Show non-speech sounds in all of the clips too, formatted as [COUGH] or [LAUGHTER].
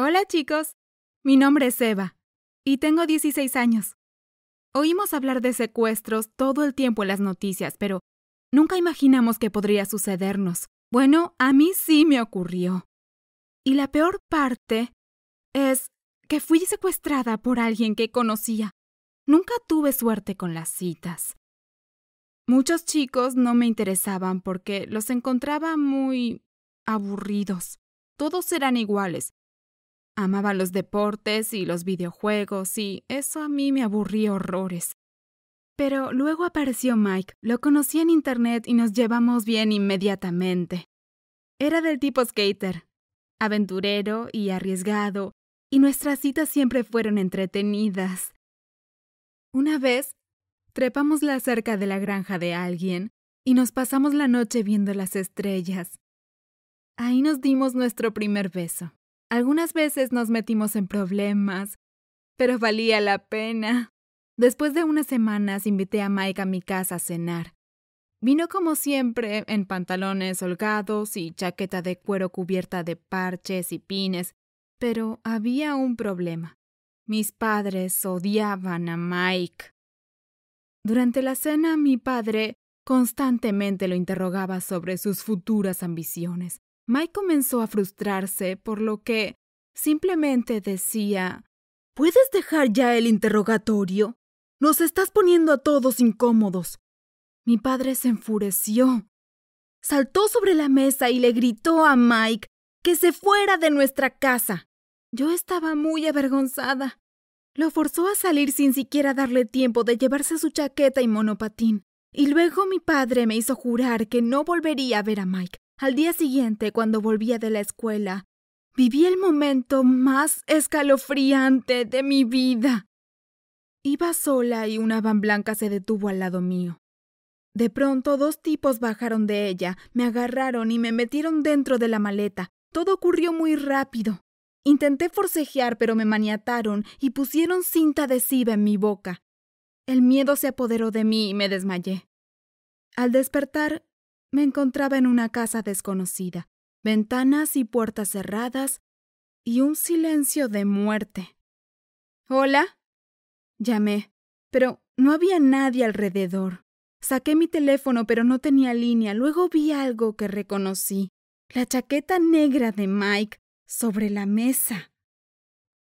Hola chicos, mi nombre es Eva y tengo 16 años. Oímos hablar de secuestros todo el tiempo en las noticias, pero nunca imaginamos que podría sucedernos. Bueno, a mí sí me ocurrió. Y la peor parte es que fui secuestrada por alguien que conocía. Nunca tuve suerte con las citas. Muchos chicos no me interesaban porque los encontraba muy aburridos. Todos eran iguales. Amaba los deportes y los videojuegos y eso a mí me aburría horrores. Pero luego apareció Mike, lo conocí en internet y nos llevamos bien inmediatamente. Era del tipo skater, aventurero y arriesgado, y nuestras citas siempre fueron entretenidas. Una vez, trepamos la cerca de la granja de alguien y nos pasamos la noche viendo las estrellas. Ahí nos dimos nuestro primer beso. Algunas veces nos metimos en problemas, pero valía la pena. Después de unas semanas invité a Mike a mi casa a cenar. Vino como siempre en pantalones holgados y chaqueta de cuero cubierta de parches y pines, pero había un problema. Mis padres odiaban a Mike. Durante la cena mi padre constantemente lo interrogaba sobre sus futuras ambiciones. Mike comenzó a frustrarse, por lo que simplemente decía ¿Puedes dejar ya el interrogatorio? Nos estás poniendo a todos incómodos. Mi padre se enfureció. Saltó sobre la mesa y le gritó a Mike que se fuera de nuestra casa. Yo estaba muy avergonzada. Lo forzó a salir sin siquiera darle tiempo de llevarse su chaqueta y monopatín. Y luego mi padre me hizo jurar que no volvería a ver a Mike al día siguiente, cuando volvía de la escuela, viví el momento más escalofriante de mi vida. Iba sola y una van blanca se detuvo al lado mío. De pronto dos tipos bajaron de ella, me agarraron y me metieron dentro de la maleta. Todo ocurrió muy rápido. Intenté forcejear, pero me maniataron y pusieron cinta adhesiva en mi boca. El miedo se apoderó de mí y me desmayé. Al despertar, me encontraba en una casa desconocida, ventanas y puertas cerradas y un silencio de muerte. Hola. Llamé, pero no había nadie alrededor. Saqué mi teléfono, pero no tenía línea. Luego vi algo que reconocí. La chaqueta negra de Mike sobre la mesa.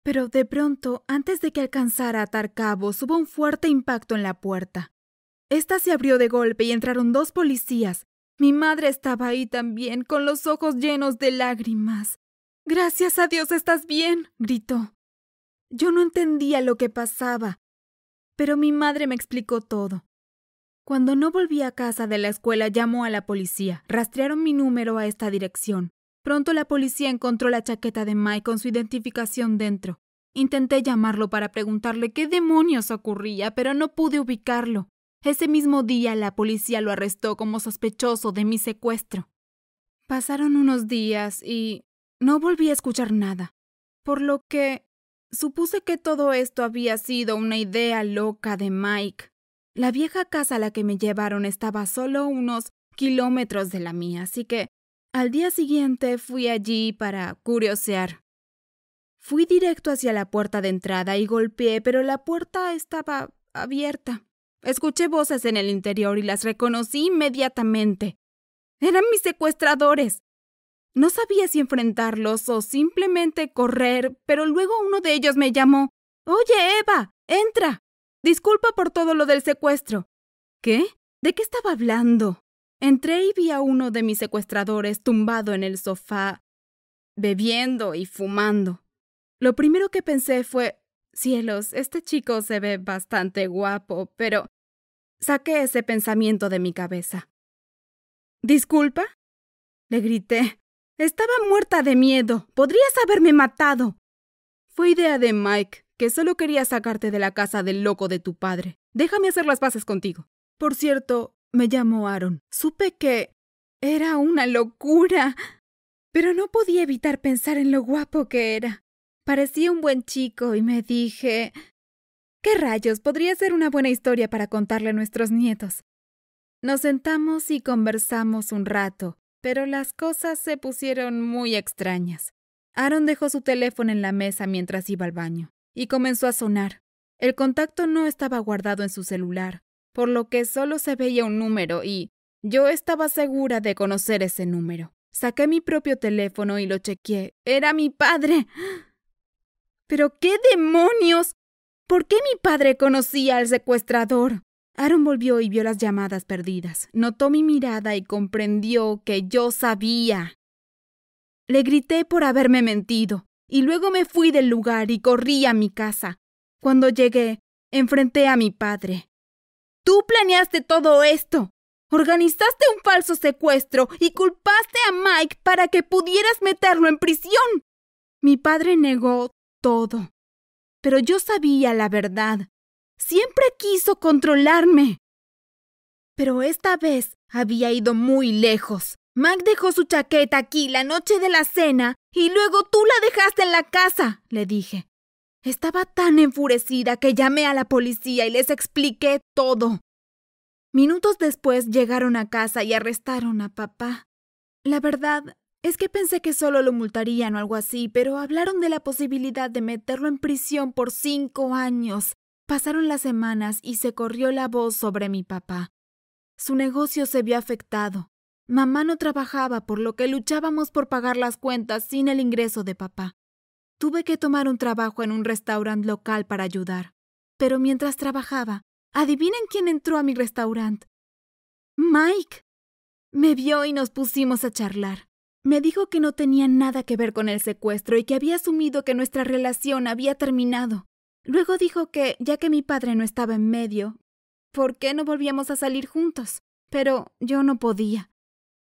Pero de pronto, antes de que alcanzara a atar cabos, hubo un fuerte impacto en la puerta. Esta se abrió de golpe y entraron dos policías, mi madre estaba ahí también, con los ojos llenos de lágrimas. Gracias a Dios estás bien, gritó. Yo no entendía lo que pasaba, pero mi madre me explicó todo. Cuando no volví a casa de la escuela llamó a la policía. Rastrearon mi número a esta dirección. Pronto la policía encontró la chaqueta de Mike con su identificación dentro. Intenté llamarlo para preguntarle qué demonios ocurría, pero no pude ubicarlo. Ese mismo día la policía lo arrestó como sospechoso de mi secuestro. Pasaron unos días y no volví a escuchar nada, por lo que supuse que todo esto había sido una idea loca de Mike. La vieja casa a la que me llevaron estaba solo unos kilómetros de la mía, así que al día siguiente fui allí para curiosear. Fui directo hacia la puerta de entrada y golpeé, pero la puerta estaba abierta. Escuché voces en el interior y las reconocí inmediatamente. Eran mis secuestradores. No sabía si enfrentarlos o simplemente correr, pero luego uno de ellos me llamó. Oye, Eva, entra. Disculpa por todo lo del secuestro. ¿Qué? ¿De qué estaba hablando? Entré y vi a uno de mis secuestradores tumbado en el sofá, bebiendo y fumando. Lo primero que pensé fue, cielos, este chico se ve bastante guapo, pero Saqué ese pensamiento de mi cabeza. ¿Disculpa? Le grité. Estaba muerta de miedo. Podrías haberme matado. Fue idea de Mike, que solo quería sacarte de la casa del loco de tu padre. Déjame hacer las paces contigo. Por cierto, me llamó Aaron. Supe que era una locura. Pero no podía evitar pensar en lo guapo que era. Parecía un buen chico y me dije ¿Qué rayos? Podría ser una buena historia para contarle a nuestros nietos. Nos sentamos y conversamos un rato, pero las cosas se pusieron muy extrañas. Aaron dejó su teléfono en la mesa mientras iba al baño y comenzó a sonar. El contacto no estaba guardado en su celular, por lo que solo se veía un número y yo estaba segura de conocer ese número. Saqué mi propio teléfono y lo chequeé. Era mi padre. [GASPS] Pero qué demonios. ¿Por qué mi padre conocía al secuestrador? Aaron volvió y vio las llamadas perdidas. Notó mi mirada y comprendió que yo sabía. Le grité por haberme mentido, y luego me fui del lugar y corrí a mi casa. Cuando llegué, enfrenté a mi padre. Tú planeaste todo esto. Organizaste un falso secuestro y culpaste a Mike para que pudieras meterlo en prisión. Mi padre negó todo. Pero yo sabía la verdad. Siempre quiso controlarme. Pero esta vez había ido muy lejos. Mike dejó su chaqueta aquí la noche de la cena y luego tú la dejaste en la casa, le dije. Estaba tan enfurecida que llamé a la policía y les expliqué todo. Minutos después llegaron a casa y arrestaron a papá. La verdad es que pensé que solo lo multarían o algo así, pero hablaron de la posibilidad de meterlo en prisión por cinco años. Pasaron las semanas y se corrió la voz sobre mi papá. Su negocio se vio afectado. Mamá no trabajaba, por lo que luchábamos por pagar las cuentas sin el ingreso de papá. Tuve que tomar un trabajo en un restaurante local para ayudar. Pero mientras trabajaba, Adivinen quién entró a mi restaurante. Mike. Me vio y nos pusimos a charlar. Me dijo que no tenía nada que ver con el secuestro y que había asumido que nuestra relación había terminado. Luego dijo que, ya que mi padre no estaba en medio, ¿por qué no volvíamos a salir juntos? Pero yo no podía.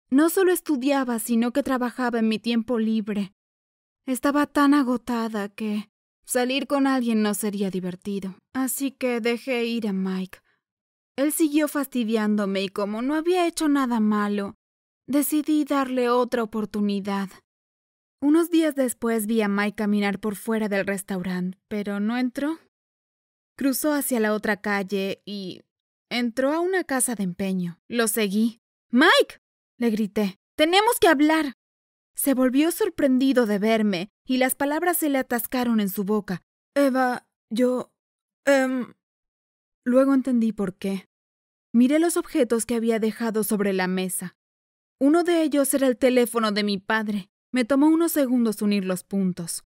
No solo estudiaba, sino que trabajaba en mi tiempo libre. Estaba tan agotada que Salir con alguien no sería divertido, así que dejé ir a Mike. Él siguió fastidiándome y como no había hecho nada malo, decidí darle otra oportunidad. Unos días después vi a Mike caminar por fuera del restaurante, pero no entró. Cruzó hacia la otra calle y entró a una casa de empeño. Lo seguí. Mike. le grité. Tenemos que hablar. Se volvió sorprendido de verme y las palabras se le atascaron en su boca. Eva, yo... Em... Luego entendí por qué. Miré los objetos que había dejado sobre la mesa. Uno de ellos era el teléfono de mi padre. Me tomó unos segundos unir los puntos.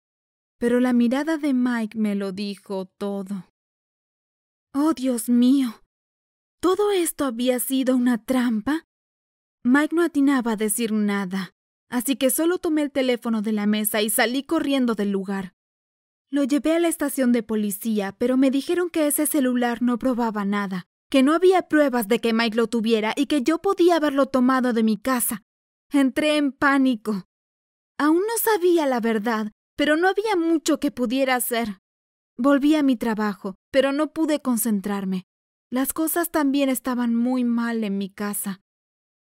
Pero la mirada de Mike me lo dijo todo. Oh, Dios mío. ¿Todo esto había sido una trampa? Mike no atinaba a decir nada así que solo tomé el teléfono de la mesa y salí corriendo del lugar. Lo llevé a la estación de policía, pero me dijeron que ese celular no probaba nada, que no había pruebas de que Mike lo tuviera y que yo podía haberlo tomado de mi casa. Entré en pánico. Aún no sabía la verdad, pero no había mucho que pudiera hacer. Volví a mi trabajo, pero no pude concentrarme. Las cosas también estaban muy mal en mi casa.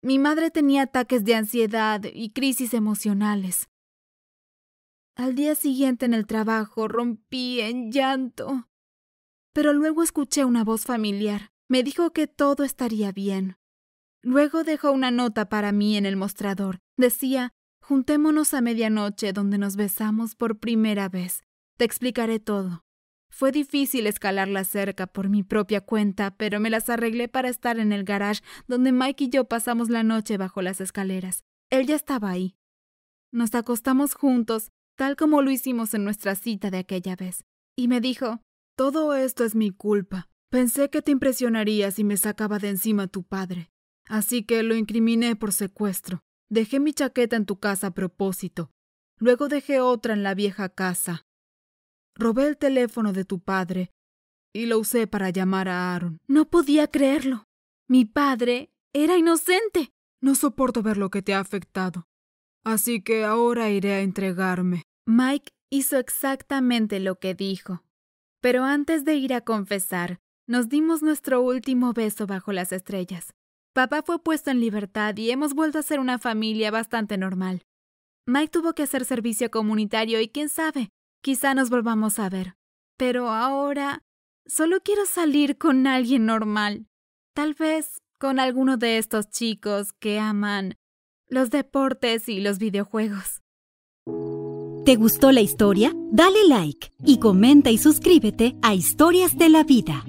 Mi madre tenía ataques de ansiedad y crisis emocionales. Al día siguiente en el trabajo rompí en llanto. Pero luego escuché una voz familiar. Me dijo que todo estaría bien. Luego dejó una nota para mí en el mostrador. Decía, juntémonos a medianoche donde nos besamos por primera vez. Te explicaré todo. Fue difícil escalar la cerca por mi propia cuenta, pero me las arreglé para estar en el garage donde Mike y yo pasamos la noche bajo las escaleras. Él ya estaba ahí. Nos acostamos juntos, tal como lo hicimos en nuestra cita de aquella vez. Y me dijo, Todo esto es mi culpa. Pensé que te impresionaría si me sacaba de encima tu padre. Así que lo incriminé por secuestro. Dejé mi chaqueta en tu casa a propósito. Luego dejé otra en la vieja casa. Robé el teléfono de tu padre y lo usé para llamar a Aaron. No podía creerlo. Mi padre era inocente. No soporto ver lo que te ha afectado. Así que ahora iré a entregarme. Mike hizo exactamente lo que dijo. Pero antes de ir a confesar, nos dimos nuestro último beso bajo las estrellas. Papá fue puesto en libertad y hemos vuelto a ser una familia bastante normal. Mike tuvo que hacer servicio comunitario y quién sabe, Quizá nos volvamos a ver. Pero ahora solo quiero salir con alguien normal. Tal vez con alguno de estos chicos que aman los deportes y los videojuegos. ¿Te gustó la historia? Dale like y comenta y suscríbete a Historias de la Vida.